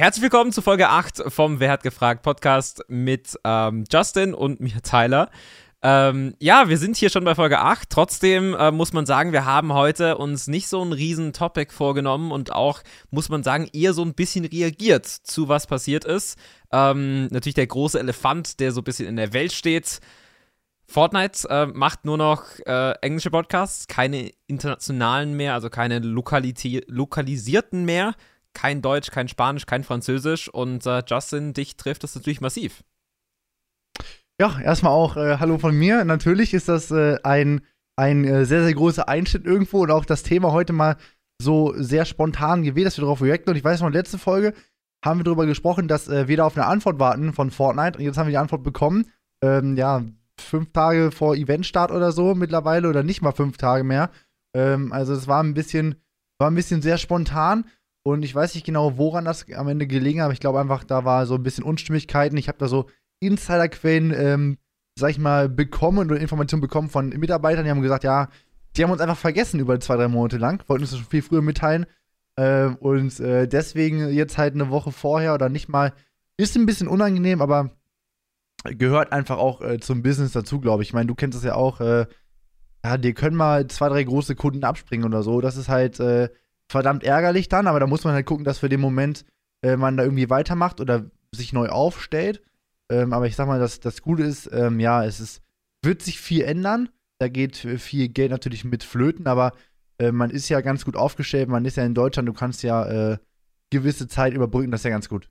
Herzlich willkommen zu Folge 8 vom Wer hat gefragt Podcast mit ähm, Justin und mir Tyler. Ähm, ja, wir sind hier schon bei Folge 8. Trotzdem äh, muss man sagen, wir haben heute uns nicht so ein riesen Topic vorgenommen und auch, muss man sagen, eher so ein bisschen reagiert zu was passiert ist. Ähm, natürlich der große Elefant, der so ein bisschen in der Welt steht. Fortnite äh, macht nur noch äh, englische Podcasts, keine internationalen mehr, also keine lokalisierten mehr. Kein Deutsch, kein Spanisch, kein Französisch. Und äh, Justin, dich trifft das natürlich massiv. Ja, erstmal auch äh, Hallo von mir. Natürlich ist das äh, ein, ein äh, sehr, sehr großer Einschnitt irgendwo und auch das Thema heute mal so sehr spontan gewählt, dass wir darauf reacten. Und ich weiß noch, letzte Folge haben wir darüber gesprochen, dass äh, wir da auf eine Antwort warten von Fortnite. Und jetzt haben wir die Antwort bekommen. Ähm, ja, fünf Tage vor Eventstart oder so mittlerweile oder nicht mal fünf Tage mehr. Ähm, also es war ein bisschen, war ein bisschen sehr spontan. Und ich weiß nicht genau, woran das am Ende gelegen hat, aber ich glaube einfach, da war so ein bisschen Unstimmigkeiten. Ich habe da so Insiderquellen, ähm, sag ich mal, bekommen oder Informationen bekommen von Mitarbeitern, die haben gesagt, ja, die haben uns einfach vergessen über zwei, drei Monate lang, wollten uns das schon viel früher mitteilen. Äh, und äh, deswegen jetzt halt eine Woche vorher oder nicht mal, ist ein bisschen unangenehm, aber gehört einfach auch äh, zum Business dazu, glaube ich. Ich meine, du kennst das ja auch, äh, ja, dir können mal zwei, drei große Kunden abspringen oder so. Das ist halt äh, verdammt ärgerlich dann, aber da muss man halt gucken, dass für den Moment äh, man da irgendwie weitermacht oder sich neu aufstellt. Ähm, aber ich sag mal, das, das Gute ist, ähm, ja, es ist, wird sich viel ändern. Da geht viel Geld natürlich mit flöten, aber äh, man ist ja ganz gut aufgestellt. Man ist ja in Deutschland, du kannst ja äh, gewisse Zeit überbrücken, das ist ja ganz gut.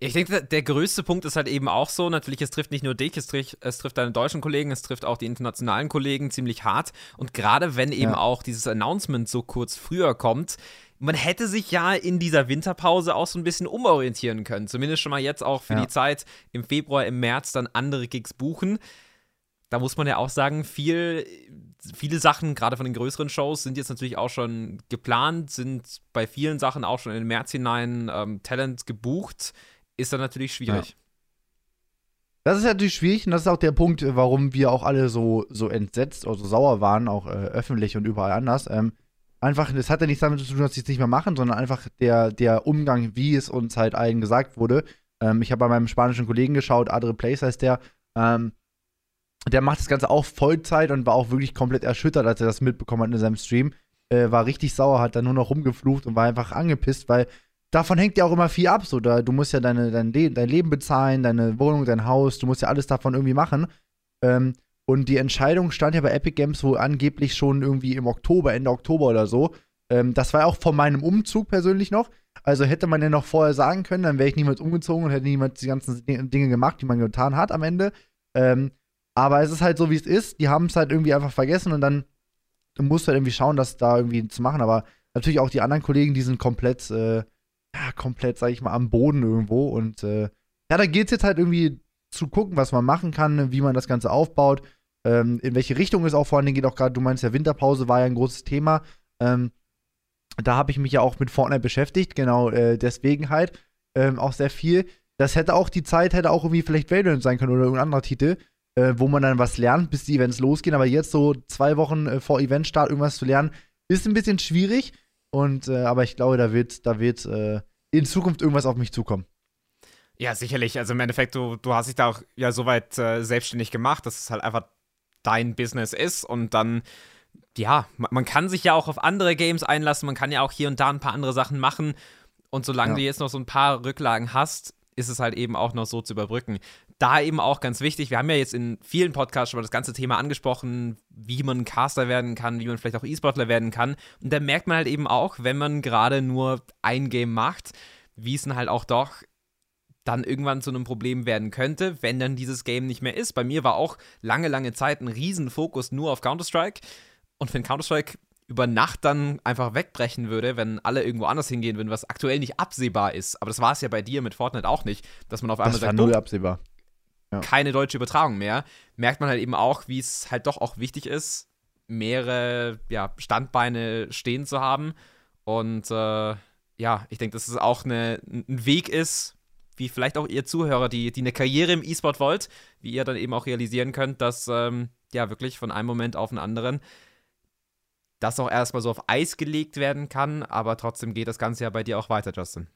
Ich denke, der größte Punkt ist halt eben auch so, natürlich, es trifft nicht nur dich, es trifft, es trifft deine deutschen Kollegen, es trifft auch die internationalen Kollegen ziemlich hart. Und gerade wenn eben ja. auch dieses Announcement so kurz früher kommt, man hätte sich ja in dieser Winterpause auch so ein bisschen umorientieren können. Zumindest schon mal jetzt auch für ja. die Zeit im Februar, im März dann andere Gigs buchen. Da muss man ja auch sagen, viel, viele Sachen, gerade von den größeren Shows, sind jetzt natürlich auch schon geplant, sind bei vielen Sachen auch schon in den März hinein ähm, Talent gebucht. Ist dann natürlich schwierig. Ja. Das ist natürlich schwierig und das ist auch der Punkt, warum wir auch alle so, so entsetzt oder so sauer waren, auch äh, öffentlich und überall anders. Ähm, einfach, das hat ja nichts damit zu tun, dass sie es nicht mehr machen, sondern einfach der, der Umgang, wie es uns halt allen gesagt wurde. Ähm, ich habe bei meinem spanischen Kollegen geschaut, Adre Place heißt der, ähm, der macht das Ganze auch Vollzeit und war auch wirklich komplett erschüttert, als er das mitbekommen hat in seinem Stream. Äh, war richtig sauer, hat dann nur noch rumgeflucht und war einfach angepisst, weil davon hängt ja auch immer viel ab. So, da, du musst ja deine, dein, Le dein Leben bezahlen, deine Wohnung, dein Haus, du musst ja alles davon irgendwie machen. Ähm, und die Entscheidung stand ja bei Epic Games wohl angeblich schon irgendwie im Oktober, Ende Oktober oder so. Ähm, das war ja auch von meinem Umzug persönlich noch. Also hätte man ja noch vorher sagen können, dann wäre ich niemals umgezogen und hätte niemals die ganzen Dinge gemacht, die man getan hat am Ende. Ähm, aber es ist halt so, wie es ist. Die haben es halt irgendwie einfach vergessen und dann musst du halt irgendwie schauen, das da irgendwie zu machen. Aber natürlich auch die anderen Kollegen, die sind komplett, äh, ja, komplett, sag ich mal, am Boden irgendwo. Und äh, ja, da geht es jetzt halt irgendwie zu gucken, was man machen kann, wie man das Ganze aufbaut, ähm, in welche Richtung es auch vor allen Dingen geht. Auch gerade, du meinst ja, Winterpause war ja ein großes Thema. Ähm, da habe ich mich ja auch mit Fortnite beschäftigt, genau äh, deswegen halt ähm, auch sehr viel. Das hätte auch die Zeit, hätte auch irgendwie vielleicht Valorant sein können oder irgendein anderer Titel, äh, wo man dann was lernt, bis die Events losgehen. Aber jetzt so zwei Wochen äh, vor Eventstart irgendwas zu lernen, ist ein bisschen schwierig. Und äh, aber ich glaube, da wird, da wird äh, in Zukunft irgendwas auf mich zukommen. Ja, sicherlich. Also im Endeffekt, du, du hast dich da auch ja soweit äh, selbstständig gemacht, dass es halt einfach dein Business ist und dann, ja, man kann sich ja auch auf andere Games einlassen, man kann ja auch hier und da ein paar andere Sachen machen und solange ja. du jetzt noch so ein paar Rücklagen hast, ist es halt eben auch noch so zu überbrücken. Da eben auch ganz wichtig, wir haben ja jetzt in vielen Podcasts schon mal das ganze Thema angesprochen, wie man Caster werden kann, wie man vielleicht auch E-Sportler werden kann. Und da merkt man halt eben auch, wenn man gerade nur ein Game macht, wie es dann halt auch doch dann irgendwann zu einem Problem werden könnte, wenn dann dieses Game nicht mehr ist. Bei mir war auch lange, lange Zeit ein Riesenfokus nur auf Counter-Strike. Und wenn Counter-Strike über Nacht dann einfach wegbrechen würde, wenn alle irgendwo anders hingehen würden, was aktuell nicht absehbar ist. Aber das war es ja bei dir mit Fortnite auch nicht, dass man auf einmal das sagt, null absehbar. Ja. keine deutsche Übertragung mehr. Merkt man halt eben auch, wie es halt doch auch wichtig ist, mehrere ja, Standbeine stehen zu haben. Und äh, ja, ich denke, dass es auch eine, ein Weg ist, wie vielleicht auch ihr Zuhörer, die, die eine Karriere im E-Sport wollt, wie ihr dann eben auch realisieren könnt, dass ähm, ja wirklich von einem Moment auf den anderen das auch erstmal so auf Eis gelegt werden kann, aber trotzdem geht das Ganze ja bei dir auch weiter, Justin.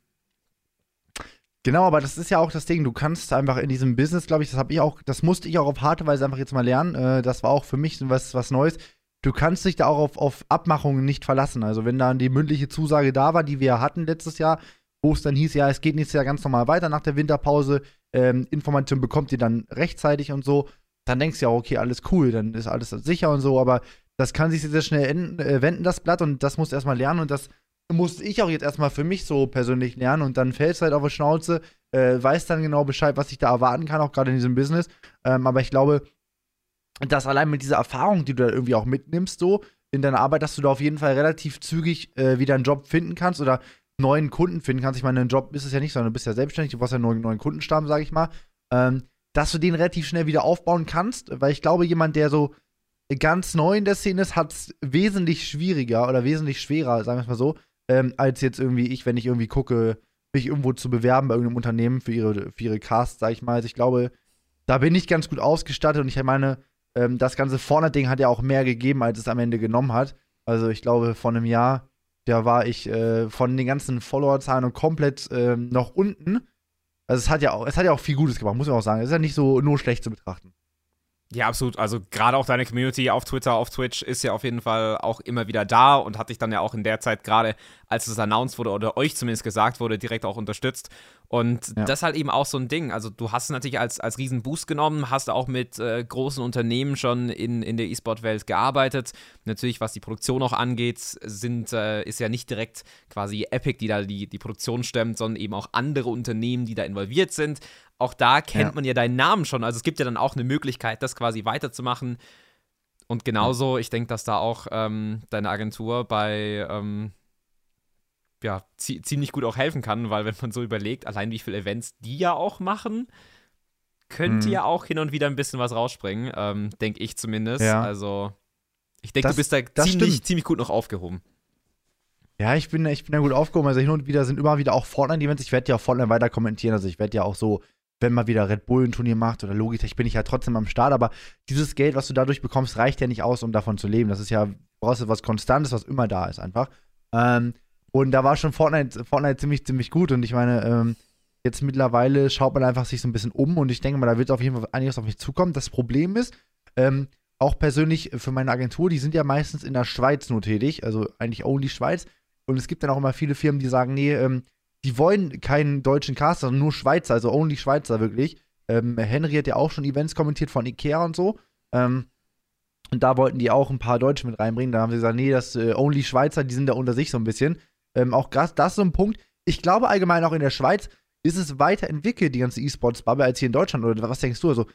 Genau, aber das ist ja auch das Ding. Du kannst einfach in diesem Business, glaube ich, das habe ich auch, das musste ich auch auf harte Weise einfach jetzt mal lernen. Äh, das war auch für mich was, was Neues. Du kannst dich da auch auf, auf Abmachungen nicht verlassen. Also, wenn dann die mündliche Zusage da war, die wir hatten letztes Jahr, wo es dann hieß, ja, es geht nächstes Jahr ganz normal weiter nach der Winterpause, ähm, Information bekommt ihr dann rechtzeitig und so, dann denkst du ja, okay, alles cool, dann ist alles sicher und so, aber das kann sich sehr schnell enden, äh, wenden, das Blatt, und das musst du erstmal lernen und das musste ich auch jetzt erstmal für mich so persönlich lernen und dann fällst du halt auf die Schnauze, äh, weißt dann genau Bescheid, was ich da erwarten kann, auch gerade in diesem Business. Ähm, aber ich glaube, dass allein mit dieser Erfahrung, die du da irgendwie auch mitnimmst, so in deiner Arbeit, dass du da auf jeden Fall relativ zügig äh, wieder einen Job finden kannst oder neuen Kunden finden kannst. Ich meine, ein Job ist es ja nicht, sondern du bist ja selbstständig, du brauchst ja einen neuen, neuen Kundenstamm, sag ich mal. Ähm, dass du den relativ schnell wieder aufbauen kannst, weil ich glaube, jemand, der so ganz neu in der Szene ist, hat es wesentlich schwieriger oder wesentlich schwerer, sagen wir es mal so, ähm, als jetzt irgendwie ich, wenn ich irgendwie gucke, mich irgendwo zu bewerben bei irgendeinem Unternehmen für ihre, für ihre Casts, sag ich mal. Also ich glaube, da bin ich ganz gut ausgestattet und ich meine, ähm, das ganze Vorne-Ding hat ja auch mehr gegeben, als es am Ende genommen hat. Also ich glaube, vor einem Jahr, da war ich äh, von den ganzen Follower-Zahlen komplett äh, noch unten. Also es hat ja auch, es hat ja auch viel Gutes gemacht, muss man auch sagen. Es ist ja nicht so nur schlecht zu betrachten. Ja, absolut. Also gerade auch deine Community auf Twitter, auf Twitch ist ja auf jeden Fall auch immer wieder da und hat dich dann ja auch in der Zeit gerade, als es announced wurde oder euch zumindest gesagt wurde, direkt auch unterstützt. Und ja. das ist halt eben auch so ein Ding. Also du hast natürlich als, als riesen Boost genommen, hast auch mit äh, großen Unternehmen schon in, in der E-Sport-Welt gearbeitet. Natürlich, was die Produktion auch angeht, sind, äh, ist ja nicht direkt quasi Epic, die da die, die Produktion stemmt, sondern eben auch andere Unternehmen, die da involviert sind. Auch da kennt ja. man ja deinen Namen schon. Also es gibt ja dann auch eine Möglichkeit, das quasi weiterzumachen. Und genauso, ich denke, dass da auch ähm, deine Agentur bei ähm, ja, ziemlich gut auch helfen kann, weil wenn man so überlegt, allein wie viele Events die ja auch machen, könnte mhm. ja auch hin und wieder ein bisschen was rausspringen, ähm, denke ich zumindest. Ja. Also ich denke, du bist da ziemlich, ziemlich gut noch aufgehoben. Ja, ich bin, ich bin da gut aufgehoben. Also hin und wieder sind immer wieder auch Fortnite-Events. Ich werde ja auch Fortnite weiter kommentieren. Also ich werde ja auch so, wenn mal wieder Red Bull ein Turnier macht oder Logitech, bin ich ja trotzdem am Start. Aber dieses Geld, was du dadurch bekommst, reicht ja nicht aus, um davon zu leben. Das ist ja, brauchst du was Konstantes, was immer da ist einfach. Ähm, und da war schon Fortnite, Fortnite ziemlich, ziemlich gut. Und ich meine, ähm, jetzt mittlerweile schaut man einfach sich so ein bisschen um und ich denke mal, da wird auf jeden Fall einiges auf mich zukommen. Das Problem ist, ähm, auch persönlich für meine Agentur, die sind ja meistens in der Schweiz nur tätig, also eigentlich only Schweiz. Und es gibt dann auch immer viele Firmen, die sagen, nee, ähm, die wollen keinen deutschen Cast, sondern nur Schweizer, also only Schweizer wirklich. Ähm, Henry hat ja auch schon Events kommentiert von Ikea und so. Ähm, und da wollten die auch ein paar Deutsche mit reinbringen. Da haben sie gesagt, nee, das äh, only Schweizer, die sind da unter sich so ein bisschen. Ähm, auch das, das ist so ein Punkt. Ich glaube allgemein auch in der Schweiz ist es weiterentwickelt, die ganze E-Sports-Bubble, als hier in Deutschland. Oder was denkst du? Also,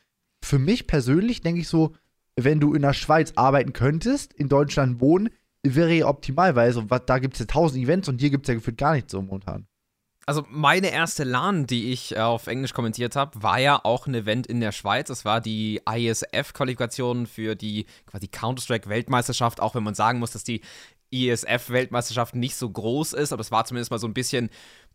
für mich persönlich denke ich so, wenn du in der Schweiz arbeiten könntest, in Deutschland wohnen, wäre ja optimal, weil also, da gibt es ja tausend Events und hier gibt es ja gefühlt gar nichts so momentan. Also meine erste LAN, die ich äh, auf Englisch kommentiert habe, war ja auch ein Event in der Schweiz. Es war die ISF-Qualifikation für die quasi Counter-Strike-Weltmeisterschaft, auch wenn man sagen muss, dass die ISF-Weltmeisterschaft nicht so groß ist, aber es war zumindest mal so ein bisschen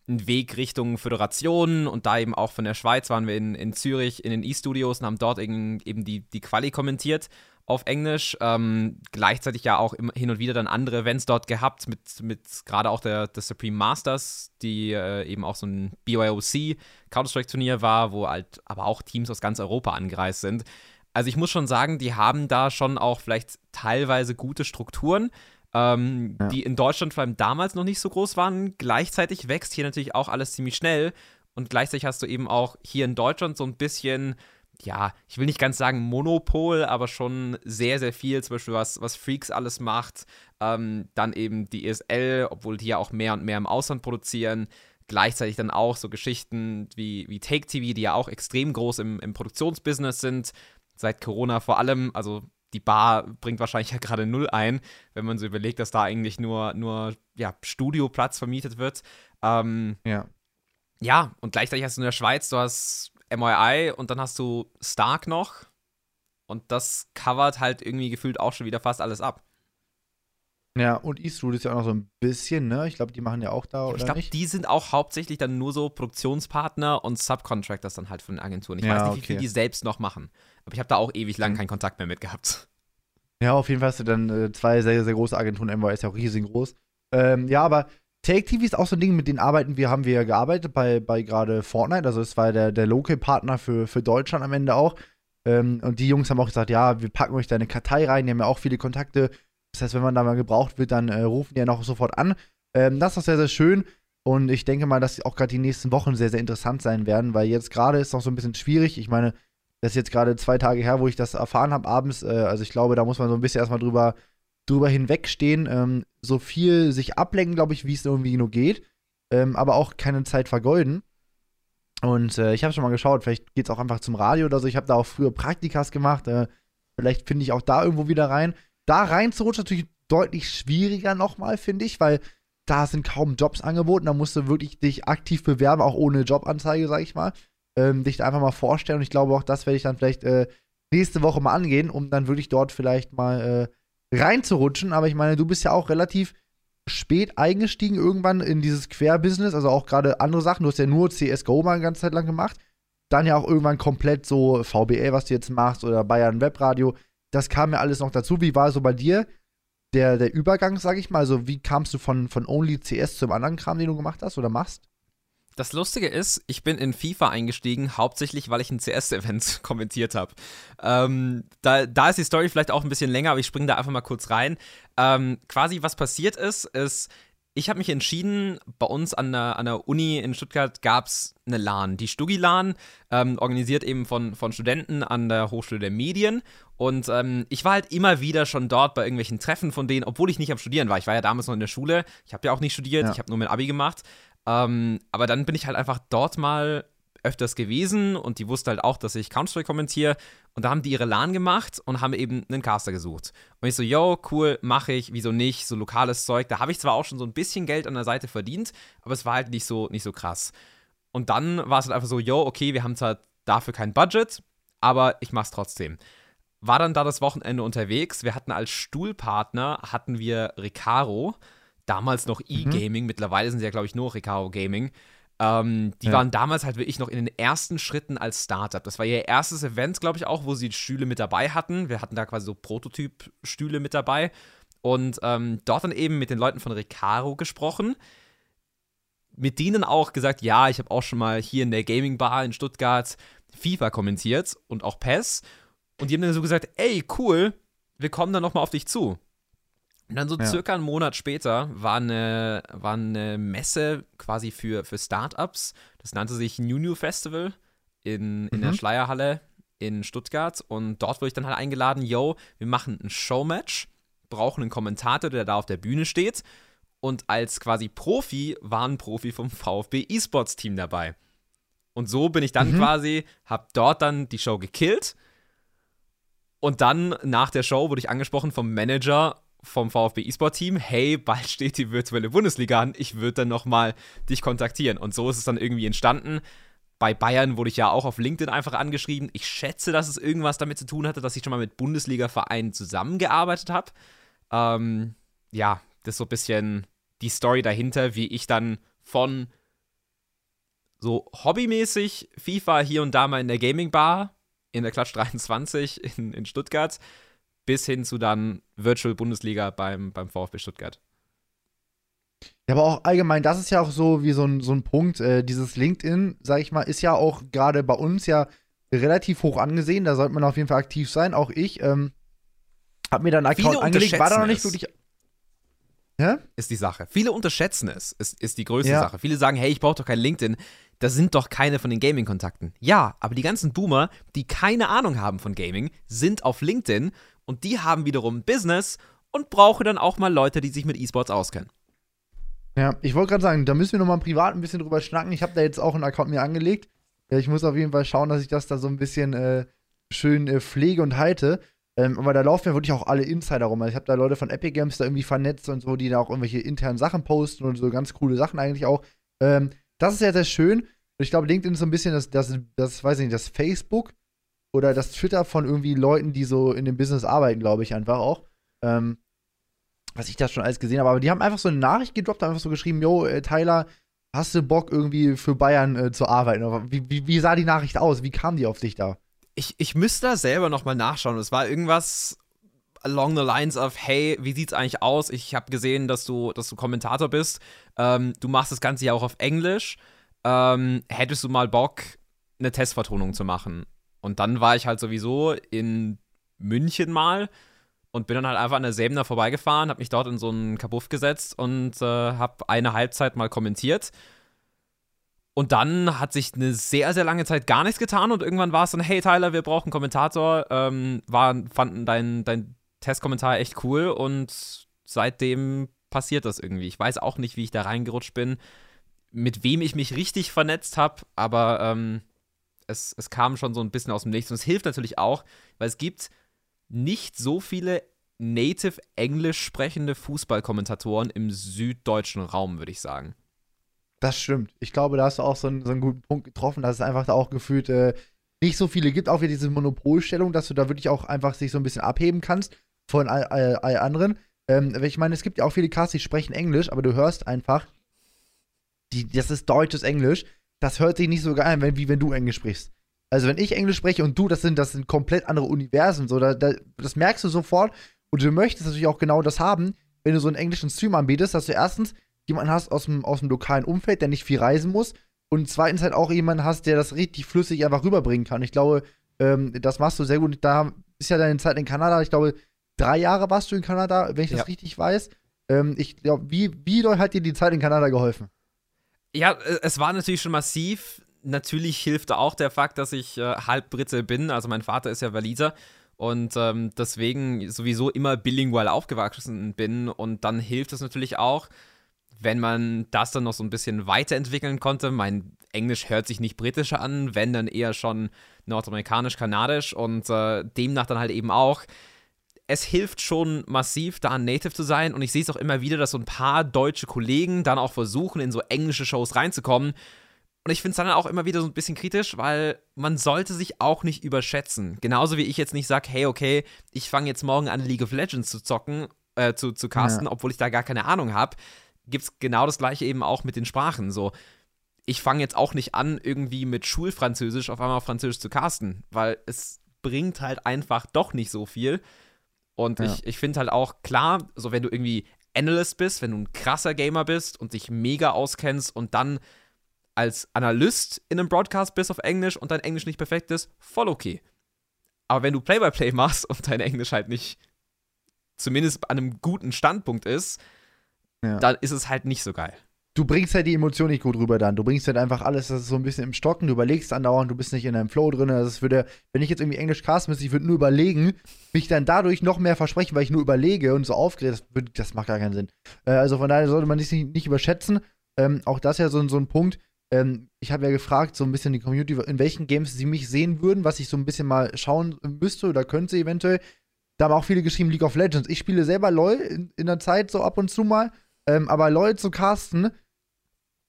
ein Weg Richtung Föderationen und da eben auch von der Schweiz waren wir in, in Zürich in den E-Studios und haben dort eben, eben die, die Quali kommentiert auf Englisch. Ähm, gleichzeitig ja auch im, hin und wieder dann andere Events dort gehabt, mit, mit gerade auch der, der Supreme Masters, die äh, eben auch so ein BYOC Counter-Strike-Turnier war, wo halt aber auch Teams aus ganz Europa angereist sind. Also ich muss schon sagen, die haben da schon auch vielleicht teilweise gute Strukturen ähm, ja. die in Deutschland vor allem damals noch nicht so groß waren. Gleichzeitig wächst hier natürlich auch alles ziemlich schnell und gleichzeitig hast du eben auch hier in Deutschland so ein bisschen ja, ich will nicht ganz sagen Monopol, aber schon sehr, sehr viel, zum Beispiel was, was Freaks alles macht. Ähm, dann eben die ESL, obwohl die ja auch mehr und mehr im Ausland produzieren. Gleichzeitig dann auch so Geschichten wie, wie Take TV, die ja auch extrem groß im, im Produktionsbusiness sind. Seit Corona vor allem, also die Bar bringt wahrscheinlich ja gerade null ein, wenn man so überlegt, dass da eigentlich nur, nur ja, Studioplatz vermietet wird. Ähm, ja. Ja, und gleichzeitig hast du in der Schweiz, du hast MII und dann hast du Stark noch. Und das covert halt irgendwie gefühlt auch schon wieder fast alles ab. Ja, und Eastwood ist ja auch noch so ein bisschen, ne? Ich glaube, die machen ja auch da, ja, oder Ich glaube, die sind auch hauptsächlich dann nur so Produktionspartner und Subcontractors dann halt von den Agenturen. Ich ja, weiß nicht, okay. wie viel die selbst noch machen. Aber ich habe da auch ewig lang keinen Kontakt mehr mit gehabt. Ja, auf jeden Fall hast du dann äh, zwei sehr, sehr große Agenturen. MY ist ja auch riesengroß. Ähm, ja, aber Take TV ist auch so ein Ding, mit denen arbeiten wir, haben wir ja gearbeitet bei, bei gerade Fortnite. Also es war der, der Local-Partner für, für Deutschland am Ende auch. Ähm, und die Jungs haben auch gesagt, ja, wir packen euch da eine Kartei rein, die haben ja auch viele Kontakte. Das heißt, wenn man da mal gebraucht wird, dann äh, rufen die ja noch sofort an. Ähm, das ist auch sehr, sehr schön. Und ich denke mal, dass auch gerade die nächsten Wochen sehr, sehr interessant sein werden, weil jetzt gerade ist noch so ein bisschen schwierig. Ich meine, das ist jetzt gerade zwei Tage her, wo ich das erfahren habe abends. Äh, also ich glaube, da muss man so ein bisschen erstmal drüber, drüber hinwegstehen. Ähm, so viel sich ablenken, glaube ich, wie es irgendwie nur geht. Ähm, aber auch keine Zeit vergeuden. Und äh, ich habe schon mal geschaut, vielleicht geht es auch einfach zum Radio oder so. Ich habe da auch früher Praktikas gemacht. Äh, vielleicht finde ich auch da irgendwo wieder rein. Da reinzurutschen natürlich deutlich schwieriger nochmal, finde ich, weil da sind kaum Jobs angeboten. Da musst du wirklich dich aktiv bewerben, auch ohne Jobanzeige, sag ich mal. Ähm, dich da einfach mal vorstellen. Und ich glaube, auch das werde ich dann vielleicht äh, nächste Woche mal angehen, um dann wirklich dort vielleicht mal äh, reinzurutschen. Aber ich meine, du bist ja auch relativ spät eingestiegen irgendwann in dieses Querbusiness, also auch gerade andere Sachen. Du hast ja nur CSGO mal eine ganze Zeit lang gemacht. Dann ja auch irgendwann komplett so VBA, was du jetzt machst, oder Bayern Webradio. Das kam ja alles noch dazu. Wie war so bei dir der, der Übergang, sag ich mal? Also, wie kamst du von, von Only CS zum anderen Kram, den du gemacht hast oder machst? Das Lustige ist, ich bin in FIFA eingestiegen, hauptsächlich, weil ich ein CS-Event kommentiert habe. Ähm, da, da ist die Story vielleicht auch ein bisschen länger, aber ich springe da einfach mal kurz rein. Ähm, quasi, was passiert ist, ist, ich habe mich entschieden, bei uns an der, an der Uni in Stuttgart gab es eine LAN, die Stuggi-LAN, ähm, organisiert eben von, von Studenten an der Hochschule der Medien. Und ähm, ich war halt immer wieder schon dort bei irgendwelchen Treffen von denen, obwohl ich nicht am Studieren war. Ich war ja damals noch in der Schule, ich habe ja auch nicht studiert, ja. ich habe nur mein Abi gemacht. Ähm, aber dann bin ich halt einfach dort mal öfters gewesen und die wusste halt auch, dass ich Counter-Strike kommentiere. Und da haben die ihre LAN gemacht und haben eben einen Caster gesucht. Und ich so, yo, cool, mache ich, wieso nicht, so lokales Zeug. Da habe ich zwar auch schon so ein bisschen Geld an der Seite verdient, aber es war halt nicht so, nicht so krass. Und dann war es halt einfach so, yo, okay, wir haben zwar dafür kein Budget, aber ich mach's trotzdem. War dann da das Wochenende unterwegs. Wir hatten als Stuhlpartner, hatten wir Recaro damals noch mhm. E-Gaming, mhm. mittlerweile sind sie ja, glaube ich, nur Recaro Gaming. Ähm, die ja. waren damals halt wirklich noch in den ersten Schritten als Startup. Das war ihr erstes Event, glaube ich, auch, wo sie Stühle mit dabei hatten. Wir hatten da quasi so Prototyp-Stühle mit dabei. Und ähm, dort dann eben mit den Leuten von Recaro gesprochen. Mit denen auch gesagt, ja, ich habe auch schon mal hier in der Gaming Bar in Stuttgart FIFA kommentiert und auch PES. Und die haben dann so gesagt, ey, cool, wir kommen dann nochmal auf dich zu. Und dann so ja. circa einen Monat später war eine, war eine Messe quasi für, für Startups. Das nannte sich New New Festival in, in mhm. der Schleierhalle in Stuttgart. Und dort wurde ich dann halt eingeladen, yo, wir machen ein Showmatch, brauchen einen Kommentator, der da auf der Bühne steht. Und als quasi Profi war ein Profi vom VfB eSports Team dabei. Und so bin ich dann mhm. quasi, hab dort dann die Show gekillt. Und dann nach der Show wurde ich angesprochen vom Manager vom VfB E-Sport Team, hey, bald steht die virtuelle Bundesliga an, ich würde dann nochmal dich kontaktieren. Und so ist es dann irgendwie entstanden. Bei Bayern wurde ich ja auch auf LinkedIn einfach angeschrieben. Ich schätze, dass es irgendwas damit zu tun hatte, dass ich schon mal mit Bundesliga-Vereinen zusammengearbeitet habe. Ähm, ja, das ist so ein bisschen die Story dahinter, wie ich dann von so hobbymäßig FIFA hier und da mal in der Gaming Bar in der Klatsch 23 in, in Stuttgart bis hin zu dann Virtual Bundesliga beim, beim VfB Stuttgart. Ja, aber auch allgemein, das ist ja auch so wie so ein, so ein Punkt. Äh, dieses LinkedIn, sag ich mal, ist ja auch gerade bei uns ja relativ hoch angesehen. Da sollte man auf jeden Fall aktiv sein. Auch ich ähm, habe mir dann einen Account angelegt, war da noch nicht wirklich. Hä? Ist die Sache. Viele unterschätzen es, ist, ist die größte ja. Sache. Viele sagen, hey, ich brauche doch kein LinkedIn. Das sind doch keine von den Gaming-Kontakten. Ja, aber die ganzen Boomer, die keine Ahnung haben von Gaming, sind auf LinkedIn und die haben wiederum Business und brauchen dann auch mal Leute, die sich mit E-Sports auskennen. Ja, ich wollte gerade sagen, da müssen wir noch mal privat ein bisschen drüber schnacken. Ich habe da jetzt auch einen Account mir angelegt. Ich muss auf jeden Fall schauen, dass ich das da so ein bisschen äh, schön äh, pflege und halte. Ähm, aber da laufen ja wirklich auch alle Insider rum. Also ich habe da Leute von Epic Games da irgendwie vernetzt und so, die da auch irgendwelche internen Sachen posten und so ganz coole Sachen eigentlich auch. Ähm, das ist ja sehr schön. Ich glaube, LinkedIn ist so ein bisschen das, das, das, weiß ich nicht, das Facebook oder das Twitter von irgendwie Leuten, die so in dem Business arbeiten, glaube ich, einfach auch. Ähm, was ich da schon alles gesehen habe. Aber die haben einfach so eine Nachricht gedroppt, einfach so geschrieben, yo, äh, Tyler, hast du Bock irgendwie für Bayern äh, zu arbeiten? Wie, wie, wie, sah die Nachricht aus? Wie kam die auf dich da? Ich, ich müsste da selber noch mal nachschauen. Es war irgendwas along the lines of, hey, wie sieht's eigentlich aus? Ich habe gesehen, dass du, dass du Kommentator bist. Ähm, du machst das Ganze ja auch auf Englisch. Ähm, hättest du mal Bock, eine Testvertonung zu machen? Und dann war ich halt sowieso in München mal und bin dann halt einfach an der Säbener vorbeigefahren, habe mich dort in so einen Kabuff gesetzt und äh, habe eine Halbzeit mal kommentiert. Und dann hat sich eine sehr, sehr lange Zeit gar nichts getan und irgendwann war es dann, hey Tyler, wir brauchen einen Kommentator. Ähm, war, fanden dein, dein Testkommentar echt cool und seitdem passiert das irgendwie. Ich weiß auch nicht, wie ich da reingerutscht bin, mit wem ich mich richtig vernetzt habe, aber ähm, es, es kam schon so ein bisschen aus dem Nichts. Und es hilft natürlich auch, weil es gibt nicht so viele native Englisch sprechende Fußballkommentatoren im süddeutschen Raum, würde ich sagen. Das stimmt. Ich glaube, da hast du auch so einen, so einen guten Punkt getroffen, dass es einfach da auch gefühlt äh, nicht so viele gibt. Auch wieder diese Monopolstellung, dass du da wirklich auch einfach sich so ein bisschen abheben kannst von all, all, all anderen. Ähm, ich meine, es gibt ja auch viele Casts, die sprechen Englisch, aber du hörst einfach, die, das ist deutsches Englisch. Das hört sich nicht so geil an, wie wenn du Englisch sprichst. Also wenn ich Englisch spreche und du, das sind, das sind komplett andere Universen. So, da, da, das merkst du sofort. Und du möchtest natürlich auch genau das haben, wenn du so einen englischen Stream anbietest, dass du erstens jemanden hast aus dem, aus dem lokalen Umfeld, der nicht viel reisen muss. Und zweitens halt auch jemanden hast, der das richtig flüssig einfach rüberbringen kann. Ich glaube, ähm, das machst du sehr gut. Da ist ja deine Zeit in Kanada, ich glaube, drei Jahre warst du in Kanada, wenn ich ja. das richtig weiß. Ähm, ich glaube, wie, wie hat dir die Zeit in Kanada geholfen? Ja, äh, es war natürlich schon massiv natürlich hilft auch der Fakt, dass ich äh, halb Brite bin. Also mein Vater ist ja Waliser und ähm, deswegen sowieso immer bilingual aufgewachsen bin. Und dann hilft es natürlich auch, wenn man das dann noch so ein bisschen weiterentwickeln konnte. Mein Englisch hört sich nicht britisch an, wenn dann eher schon nordamerikanisch-kanadisch und äh, demnach dann halt eben auch. Es hilft schon massiv, da ein Native zu sein und ich sehe es auch immer wieder, dass so ein paar deutsche Kollegen dann auch versuchen, in so englische Shows reinzukommen und ich finde es dann auch immer wieder so ein bisschen kritisch, weil man sollte sich auch nicht überschätzen. Genauso wie ich jetzt nicht sage, hey, okay, ich fange jetzt morgen an, League of Legends zu zocken, äh, zu, zu casten, ja. obwohl ich da gar keine Ahnung habe, gibt es genau das gleiche eben auch mit den Sprachen. So, ich fange jetzt auch nicht an, irgendwie mit Schulfranzösisch auf einmal Französisch zu casten, weil es bringt halt einfach doch nicht so viel. Und ja. ich, ich finde halt auch klar, so wenn du irgendwie Analyst bist, wenn du ein krasser Gamer bist und dich mega auskennst und dann als Analyst in einem Broadcast bist auf Englisch und dein Englisch nicht perfekt ist, voll okay. Aber wenn du Play-by-Play -play machst und dein Englisch halt nicht zumindest an einem guten Standpunkt ist, ja. dann ist es halt nicht so geil. Du bringst halt die Emotion nicht gut rüber dann. Du bringst halt einfach alles, das ist so ein bisschen im Stocken. Du überlegst andauernd, du bist nicht in deinem Flow drin. Das würde, wenn ich jetzt irgendwie Englisch casten müsste, ich würde nur überlegen, mich dann dadurch noch mehr versprechen, weil ich nur überlege und so aufgeregt, das, das macht gar keinen Sinn. Äh, also von daher sollte man sich nicht, nicht überschätzen. Ähm, auch das ist ja so, so ein Punkt ähm, ich habe ja gefragt, so ein bisschen die Community, in welchen Games sie mich sehen würden, was ich so ein bisschen mal schauen müsste oder könnte eventuell. Da haben auch viele geschrieben League of Legends. Ich spiele selber LOL in, in der Zeit so ab und zu mal. Ähm, aber LOL zu casten,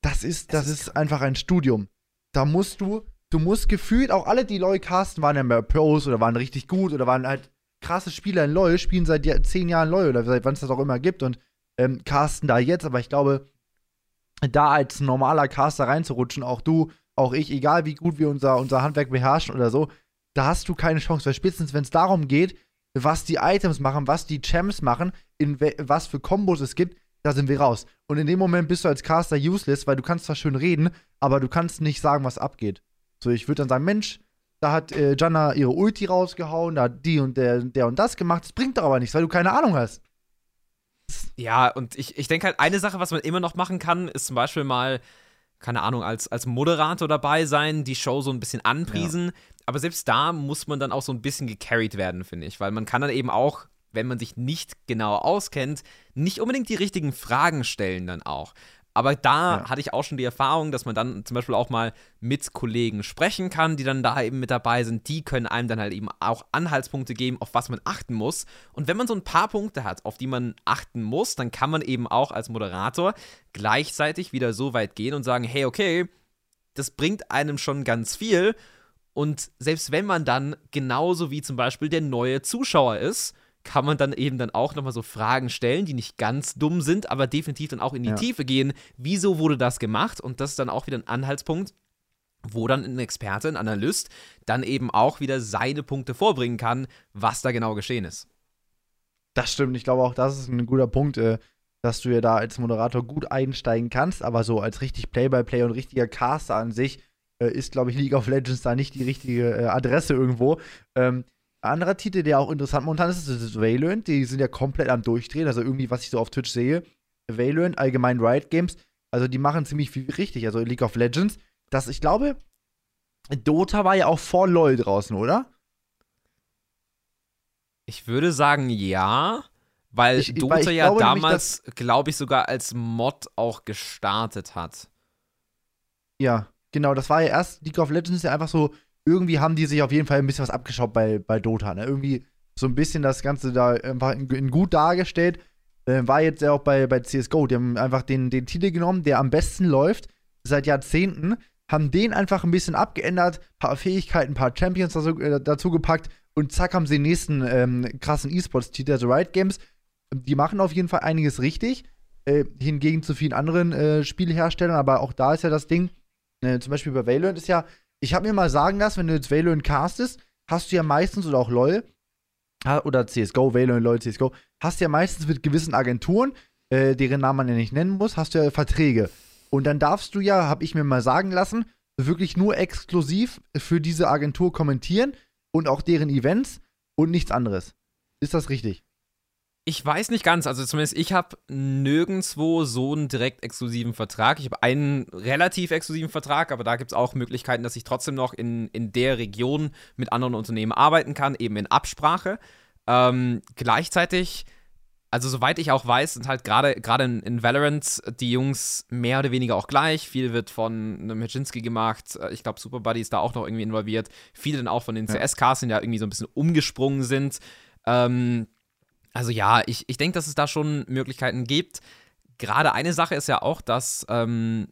das ist, das ist einfach ein Studium. Da musst du, du musst gefühlt, auch alle, die LOL casten, waren ja mehr Pros oder waren richtig gut oder waren halt krasse Spieler in LOL, spielen seit zehn Jahren LOL oder seit wann es das auch immer gibt und ähm, casten da jetzt. Aber ich glaube, da als normaler Caster reinzurutschen, auch du, auch ich, egal wie gut wir unser, unser Handwerk beherrschen oder so, da hast du keine Chance, weil spätestens, wenn es darum geht, was die Items machen, was die Champs machen, in was für Kombos es gibt, da sind wir raus. Und in dem Moment bist du als Caster useless, weil du kannst zwar schön reden, aber du kannst nicht sagen, was abgeht. So, ich würde dann sagen, Mensch, da hat äh, Janna ihre Ulti rausgehauen, da hat die und der, der und das gemacht. Das bringt doch aber nichts, weil du keine Ahnung hast. Ja, und ich, ich denke halt, eine Sache, was man immer noch machen kann, ist zum Beispiel mal, keine Ahnung, als, als Moderator dabei sein, die Show so ein bisschen anpriesen. Ja. Aber selbst da muss man dann auch so ein bisschen gecarried werden, finde ich. Weil man kann dann eben auch, wenn man sich nicht genau auskennt, nicht unbedingt die richtigen Fragen stellen dann auch. Aber da ja. hatte ich auch schon die Erfahrung, dass man dann zum Beispiel auch mal mit Kollegen sprechen kann, die dann da eben mit dabei sind. Die können einem dann halt eben auch Anhaltspunkte geben, auf was man achten muss. Und wenn man so ein paar Punkte hat, auf die man achten muss, dann kann man eben auch als Moderator gleichzeitig wieder so weit gehen und sagen, hey, okay, das bringt einem schon ganz viel. Und selbst wenn man dann genauso wie zum Beispiel der neue Zuschauer ist, kann man dann eben dann auch nochmal so Fragen stellen, die nicht ganz dumm sind, aber definitiv dann auch in die ja. Tiefe gehen. Wieso wurde das gemacht? Und das ist dann auch wieder ein Anhaltspunkt, wo dann ein Experte, ein Analyst dann eben auch wieder seine Punkte vorbringen kann, was da genau geschehen ist. Das stimmt. Ich glaube auch, das ist ein guter Punkt, äh, dass du ja da als Moderator gut einsteigen kannst, aber so als richtig Play-by-Play und richtiger Caster an sich äh, ist, glaube ich, League of Legends da nicht die richtige äh, Adresse irgendwo. Ähm, anderer Titel, der auch interessant momentan ist, ist Valorant. Die sind ja komplett am Durchdrehen. Also irgendwie, was ich so auf Twitch sehe, Valorant, allgemein Riot Games, also die machen ziemlich viel richtig. Also League of Legends. Das, ich glaube, Dota war ja auch vor LOL draußen, oder? Ich würde sagen, ja. Weil ich, Dota weil ja damals, glaube ich, sogar als Mod auch gestartet hat. Ja, genau. Das war ja erst League of Legends ja einfach so, irgendwie haben die sich auf jeden Fall ein bisschen was abgeschaut bei, bei Dota. Ne? Irgendwie so ein bisschen das Ganze da einfach in, in gut dargestellt. Äh, war jetzt ja auch bei, bei CSGO. Die haben einfach den, den Titel genommen, der am besten läuft seit Jahrzehnten, haben den einfach ein bisschen abgeändert, paar Fähigkeiten, paar Champions dazu, äh, dazu gepackt und zack haben sie den nächsten ähm, krassen E-Sports-Titel, also Riot Games. Die machen auf jeden Fall einiges richtig, äh, hingegen zu vielen anderen äh, Spielherstellern, aber auch da ist ja das Ding, äh, zum Beispiel bei Valorant ist ja, ich habe mir mal sagen lassen, wenn du jetzt Valorant castest, hast du ja meistens, oder auch LoL, oder CSGO, Valorant, LoL, CSGO, hast du ja meistens mit gewissen Agenturen, äh, deren Namen man ja nicht nennen muss, hast du ja Verträge. Und dann darfst du ja, habe ich mir mal sagen lassen, wirklich nur exklusiv für diese Agentur kommentieren und auch deren Events und nichts anderes. Ist das richtig? Ich weiß nicht ganz, also zumindest ich habe nirgendwo so einen direkt exklusiven Vertrag. Ich habe einen relativ exklusiven Vertrag, aber da gibt es auch Möglichkeiten, dass ich trotzdem noch in, in der Region mit anderen Unternehmen arbeiten kann, eben in Absprache. Ähm, gleichzeitig also soweit ich auch weiß, sind halt gerade gerade in, in, Valorant die Jungs mehr oder weniger auch gleich. Viel wird von Meczynski gemacht. Äh, ich glaube, Super Buddy ist da auch noch irgendwie involviert. Viele dann auch von den. CS-Cars, die ja irgendwie so ein bisschen umgesprungen sind. Ähm, also ja, ich, ich denke, dass es da schon Möglichkeiten gibt. Gerade eine Sache ist ja auch, dass ähm,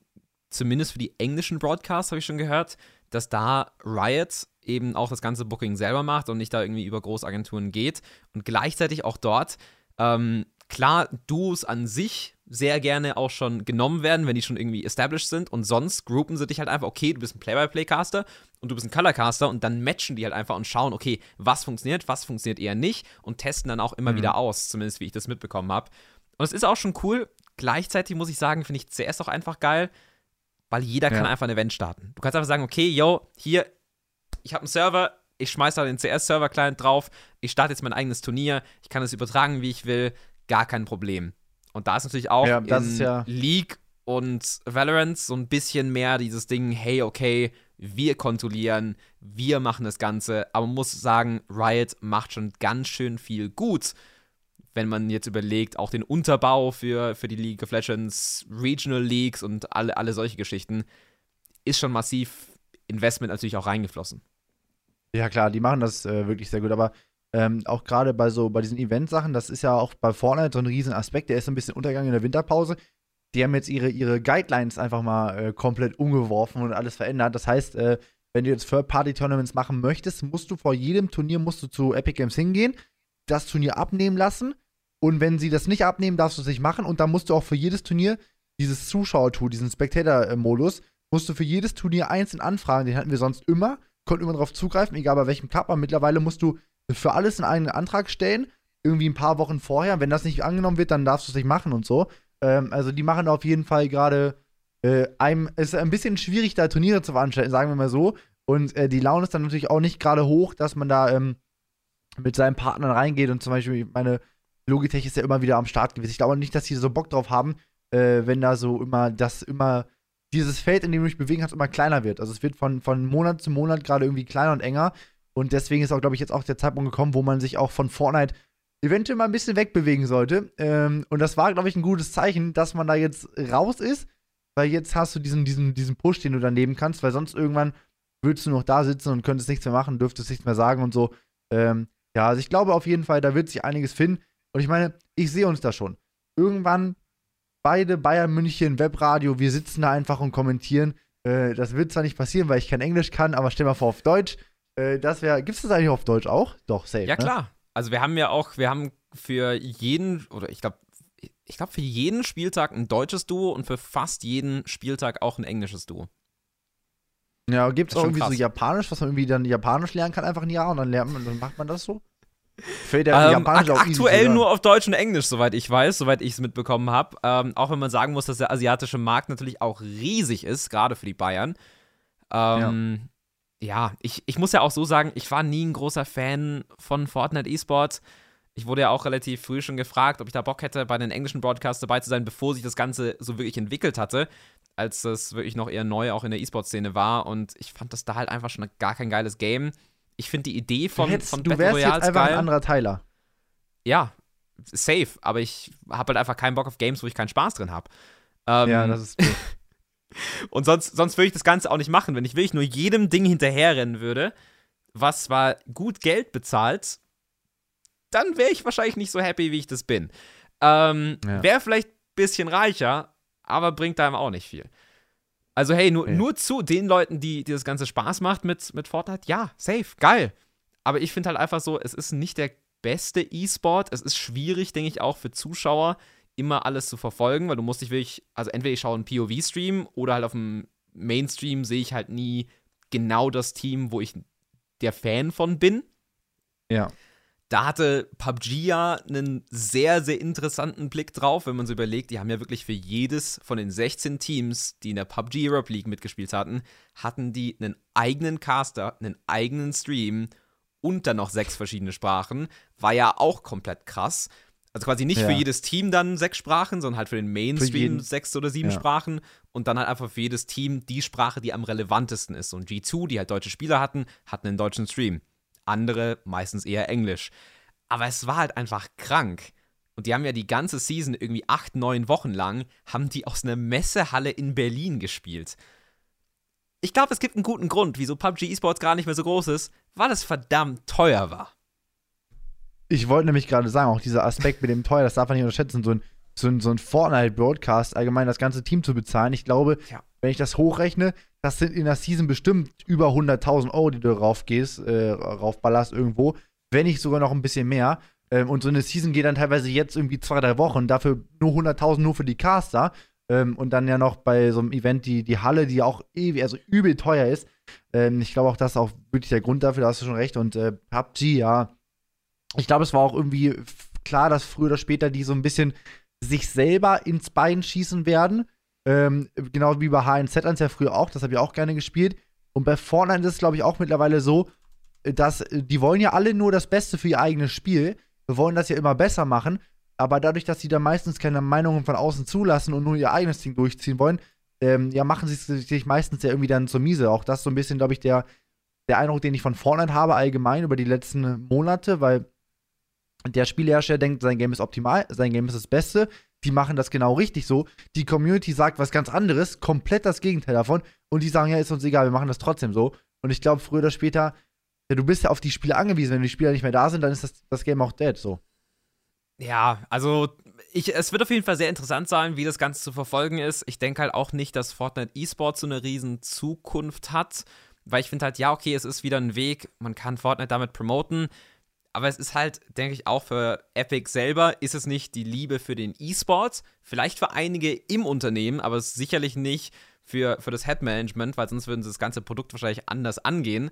zumindest für die englischen Broadcasts habe ich schon gehört, dass da Riot eben auch das ganze Booking selber macht und nicht da irgendwie über Großagenturen geht. Und gleichzeitig auch dort ähm, klar, Duos an sich sehr gerne auch schon genommen werden, wenn die schon irgendwie established sind. Und sonst groupen sie dich halt einfach, okay, du bist ein Play-by-Play-Caster und du bist ein Color-Caster und dann matchen die halt einfach und schauen, okay, was funktioniert, was funktioniert eher nicht und testen dann auch immer mhm. wieder aus, zumindest wie ich das mitbekommen habe. Und es ist auch schon cool. Gleichzeitig muss ich sagen, finde ich CS auch einfach geil, weil jeder ja. kann einfach ein Event starten. Du kannst einfach sagen, okay, yo, hier, ich habe einen Server, ich schmeiße da den CS-Server-Client drauf, ich starte jetzt mein eigenes Turnier, ich kann es übertragen, wie ich will, gar kein Problem. Und da ist natürlich auch ja, in ja League und Valorant so ein bisschen mehr dieses Ding, hey, okay, wir kontrollieren, wir machen das Ganze, aber man muss sagen, Riot macht schon ganz schön viel gut, wenn man jetzt überlegt, auch den Unterbau für, für die League of Legends, Regional Leagues und alle, alle solche Geschichten, ist schon massiv Investment natürlich auch reingeflossen. Ja, klar, die machen das äh, wirklich sehr gut, aber ähm, auch gerade bei so bei diesen Event-Sachen, das ist ja auch bei Fortnite so ein riesen Aspekt, der ist ein bisschen untergegangen in der Winterpause. Die haben jetzt ihre, ihre Guidelines einfach mal äh, komplett umgeworfen und alles verändert. Das heißt, äh, wenn du jetzt Third-Party-Tournaments machen möchtest, musst du vor jedem Turnier musst du zu Epic Games hingehen, das Turnier abnehmen lassen und wenn sie das nicht abnehmen, darfst du es nicht machen und dann musst du auch für jedes Turnier dieses Zuschauer-Tool, diesen Spectator-Modus, musst du für jedes Turnier einzeln anfragen. Den hatten wir sonst immer konnte immer darauf zugreifen, egal bei welchem Cup. Aber mittlerweile musst du für alles einen Antrag stellen, irgendwie ein paar Wochen vorher. Wenn das nicht angenommen wird, dann darfst du es nicht machen und so. Ähm, also die machen auf jeden Fall gerade äh, einem, es ist ein bisschen schwierig, da Turniere zu veranstalten, sagen wir mal so. Und äh, die Laune ist dann natürlich auch nicht gerade hoch, dass man da ähm, mit seinen Partnern reingeht und zum Beispiel meine Logitech ist ja immer wieder am Start gewesen. Ich glaube nicht, dass die so Bock drauf haben, äh, wenn da so immer das immer dieses Feld, in dem du dich bewegen kannst, immer kleiner wird. Also es wird von, von Monat zu Monat gerade irgendwie kleiner und enger. Und deswegen ist auch, glaube ich, jetzt auch der Zeitpunkt gekommen, wo man sich auch von Fortnite eventuell mal ein bisschen wegbewegen sollte. Ähm, und das war, glaube ich, ein gutes Zeichen, dass man da jetzt raus ist, weil jetzt hast du diesen, diesen, diesen Push, den du dann nehmen kannst, weil sonst irgendwann würdest du noch da sitzen und könntest nichts mehr machen, dürftest nichts mehr sagen und so. Ähm, ja, also ich glaube auf jeden Fall, da wird sich einiges finden. Und ich meine, ich sehe uns da schon. Irgendwann beide Bayern München Webradio, wir sitzen da einfach und kommentieren. Äh, das wird zwar nicht passieren, weil ich kein Englisch kann, aber stell mal vor auf Deutsch. Äh, das wäre, gibt es das eigentlich auf Deutsch auch? Doch, safe. Ja, ne? klar. Also wir haben ja auch, wir haben für jeden, oder ich glaube, ich glaube für jeden Spieltag ein deutsches Duo und für fast jeden Spieltag auch ein englisches Duo. Ja, gibt es auch irgendwie krass. so Japanisch, was man irgendwie dann Japanisch lernen kann, einfach ein Jahr und dann lernt man, dann macht man das so? Fällt der ähm, ak aktuell nur auf Deutsch und Englisch, soweit ich weiß, soweit ich es mitbekommen habe. Ähm, auch wenn man sagen muss, dass der asiatische Markt natürlich auch riesig ist, gerade für die Bayern. Ähm, ja, ja ich, ich muss ja auch so sagen, ich war nie ein großer Fan von Fortnite Esports. Ich wurde ja auch relativ früh schon gefragt, ob ich da Bock hätte, bei den englischen Broadcasts dabei zu sein, bevor sich das Ganze so wirklich entwickelt hatte, als das wirklich noch eher neu auch in der E-Sport-Szene war. Und ich fand das da halt einfach schon gar kein geiles Game. Ich finde die Idee von, du hättest, von du Battle Royale jetzt einfach geil. ein anderer Teiler. Ja, safe, aber ich habe halt einfach keinen Bock auf Games, wo ich keinen Spaß drin habe. Ähm, ja, das ist. und sonst, sonst würde ich das Ganze auch nicht machen, wenn ich wirklich nur jedem Ding hinterherrennen würde, was zwar gut Geld bezahlt, dann wäre ich wahrscheinlich nicht so happy, wie ich das bin. Ähm, ja. Wäre vielleicht ein bisschen reicher, aber bringt einem auch nicht viel. Also, hey, nur, ja. nur zu den Leuten, die, die das Ganze Spaß macht mit, mit Fortnite, ja, safe, geil. Aber ich finde halt einfach so, es ist nicht der beste E-Sport. Es ist schwierig, denke ich, auch für Zuschauer, immer alles zu verfolgen, weil du musst dich wirklich, also entweder ich schaue einen POV-Stream oder halt auf dem Mainstream sehe ich halt nie genau das Team, wo ich der Fan von bin. Ja. Da hatte PUBG ja einen sehr, sehr interessanten Blick drauf, wenn man so überlegt, die haben ja wirklich für jedes von den 16 Teams, die in der PUBG Europe League mitgespielt hatten, hatten die einen eigenen Caster, einen eigenen Stream und dann noch sechs verschiedene Sprachen. War ja auch komplett krass. Also quasi nicht ja. für jedes Team dann sechs Sprachen, sondern halt für den Mainstream für sechs oder sieben ja. Sprachen und dann halt einfach für jedes Team die Sprache, die am relevantesten ist. Und G2, die halt deutsche Spieler hatten, hatten einen deutschen Stream andere meistens eher Englisch. Aber es war halt einfach krank. Und die haben ja die ganze Season irgendwie acht, neun Wochen lang, haben die aus einer Messehalle in Berlin gespielt. Ich glaube, es gibt einen guten Grund, wieso PUBG Esports gar nicht mehr so groß ist, weil es verdammt teuer war. Ich wollte nämlich gerade sagen, auch dieser Aspekt mit dem teuer, das darf man nicht unterschätzen, so ein, so ein, so ein Fortnite-Broadcast allgemein das ganze Team zu bezahlen. Ich glaube, ja. wenn ich das hochrechne, das sind in der Season bestimmt über 100.000 Euro, die du raufgehst, äh, raufballerst irgendwo, wenn nicht sogar noch ein bisschen mehr. Ähm, und so eine Season geht dann teilweise jetzt irgendwie zwei, drei Wochen, dafür nur 100.000 nur für die Caster. Ähm, und dann ja noch bei so einem Event die, die Halle, die auch ewig, also übel teuer ist. Ähm, ich glaube auch, das ist auch wirklich der Grund dafür, da hast du schon recht. Und äh, PUBG, ja, ich glaube, es war auch irgendwie klar, dass früher oder später die so ein bisschen sich selber ins Bein schießen werden. Ähm, genau wie bei HNZ ja früher auch, das habe ich auch gerne gespielt. Und bei Fortnite ist es, glaube ich, auch mittlerweile so, dass äh, die wollen ja alle nur das Beste für ihr eigenes Spiel. Wir wollen das ja immer besser machen. Aber dadurch, dass sie da meistens keine Meinungen von außen zulassen und nur ihr eigenes Ding durchziehen wollen, ähm, ja, machen sie sich meistens ja irgendwie dann zur Miese. Auch das ist so ein bisschen, glaube ich, der, der Eindruck, den ich von Fortnite habe, allgemein über die letzten Monate, weil der Spielhersteller denkt, sein Game ist optimal, sein Game ist das Beste die machen das genau richtig so. Die Community sagt was ganz anderes, komplett das Gegenteil davon. Und die sagen, ja, ist uns egal, wir machen das trotzdem so. Und ich glaube, früher oder später, ja, du bist ja auf die Spiele angewiesen. Wenn die Spieler nicht mehr da sind, dann ist das, das Game auch dead so. Ja, also ich, es wird auf jeden Fall sehr interessant sein, wie das Ganze zu verfolgen ist. Ich denke halt auch nicht, dass Fortnite eSports so eine riesen Zukunft hat, weil ich finde halt, ja, okay, es ist wieder ein Weg, man kann Fortnite damit promoten, aber es ist halt, denke ich, auch für Epic selber ist es nicht die Liebe für den E-Sport. Vielleicht für einige im Unternehmen, aber sicherlich nicht für, für das Head-Management, weil sonst würden sie das ganze Produkt wahrscheinlich anders angehen.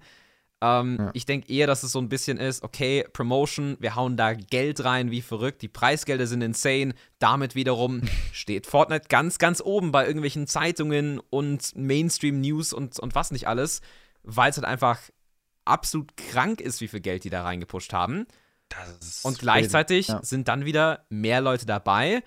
Ähm, ja. Ich denke eher, dass es so ein bisschen ist, okay, Promotion, wir hauen da Geld rein wie verrückt, die Preisgelder sind insane. Damit wiederum steht Fortnite ganz, ganz oben bei irgendwelchen Zeitungen und Mainstream-News und, und was nicht alles, weil es halt einfach absolut krank ist, wie viel Geld die da reingepusht haben. Und gleichzeitig ja. sind dann wieder mehr Leute dabei,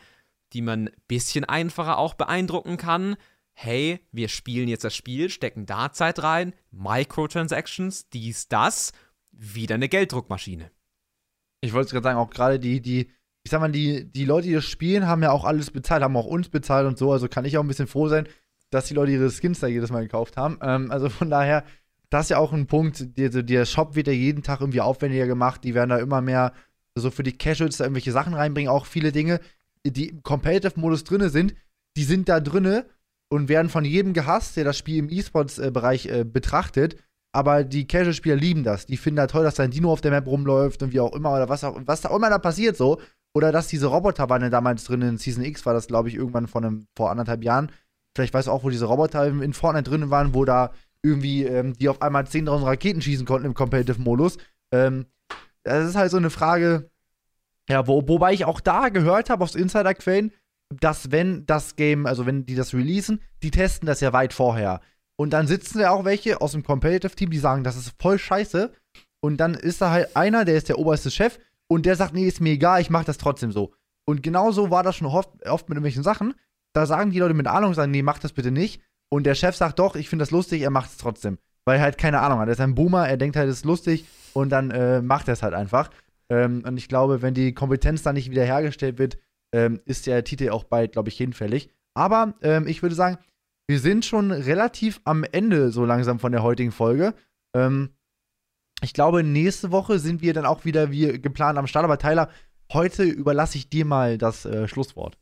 die man ein bisschen einfacher auch beeindrucken kann. Hey, wir spielen jetzt das Spiel, stecken da Zeit rein, Microtransactions, dies, das, wieder eine Gelddruckmaschine. Ich wollte gerade sagen, auch gerade die, die, ich sag mal, die, die Leute, die das spielen, haben ja auch alles bezahlt, haben auch uns bezahlt und so, also kann ich auch ein bisschen froh sein, dass die Leute ihre Skins da jedes Mal gekauft haben. Ähm, also von daher, das ist ja auch ein Punkt, der, der Shop wird ja jeden Tag irgendwie aufwendiger gemacht, die werden da immer mehr so für die Casuals da irgendwelche Sachen reinbringen, auch viele Dinge, die im Competitive-Modus drin sind, die sind da drinne und werden von jedem gehasst, der das Spiel im E-Sports-Bereich äh, betrachtet. Aber die Casual-Spieler lieben das. Die finden da toll, dass da ein Dino auf der Map rumläuft und wie auch immer oder was auch was da immer da passiert so. Oder dass diese Roboter waren ja damals drin in Season X, war das, glaube ich, irgendwann von einem, vor anderthalb Jahren. Vielleicht weißt du auch, wo diese Roboter in Fortnite drin waren, wo da irgendwie, ähm, die auf einmal 10.000 Raketen schießen konnten im Competitive-Modus. Ähm, das ist halt so eine Frage, ja, wo, wobei ich auch da gehört habe aus Insiderquellen, dass wenn das Game, also wenn die das releasen, die testen das ja weit vorher. Und dann sitzen da auch welche aus dem Competitive-Team, die sagen, das ist voll scheiße. Und dann ist da halt einer, der ist der oberste Chef und der sagt, nee, ist mir egal, ich mach das trotzdem so. Und genauso war das schon oft, oft mit irgendwelchen Sachen. Da sagen die Leute mit Ahnung, sagen, nee, mach das bitte nicht. Und der Chef sagt doch, ich finde das lustig, er macht es trotzdem. Weil er halt keine Ahnung hat. Er ist ein Boomer, er denkt halt, es ist lustig und dann äh, macht er es halt einfach. Ähm, und ich glaube, wenn die Kompetenz dann nicht wiederhergestellt wird, ähm, ist der Titel auch bald, glaube ich, hinfällig. Aber ähm, ich würde sagen, wir sind schon relativ am Ende so langsam von der heutigen Folge. Ähm, ich glaube, nächste Woche sind wir dann auch wieder wie geplant am Start. Aber Tyler, heute überlasse ich dir mal das äh, Schlusswort.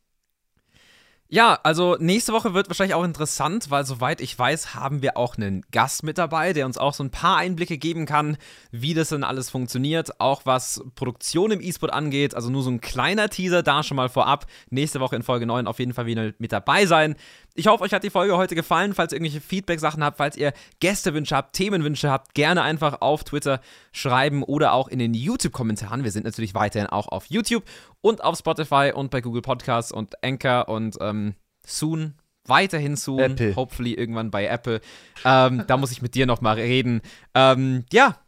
Ja, also nächste Woche wird wahrscheinlich auch interessant, weil soweit ich weiß, haben wir auch einen Gast mit dabei, der uns auch so ein paar Einblicke geben kann, wie das denn alles funktioniert, auch was Produktion im E-Sport angeht. Also nur so ein kleiner Teaser da schon mal vorab. Nächste Woche in Folge 9 auf jeden Fall wieder mit dabei sein. Ich hoffe, euch hat die Folge heute gefallen. Falls ihr irgendwelche Feedback-Sachen habt, falls ihr Gästewünsche habt, Themenwünsche habt, gerne einfach auf Twitter schreiben oder auch in den YouTube-Kommentaren. Wir sind natürlich weiterhin auch auf YouTube und auf Spotify und bei Google Podcasts und Anchor und ähm, soon weiterhin soon, Apple. hopefully irgendwann bei Apple. Ähm, da muss ich mit dir nochmal reden. Ähm, ja.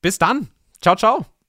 Bis dann. Ciao, ciao.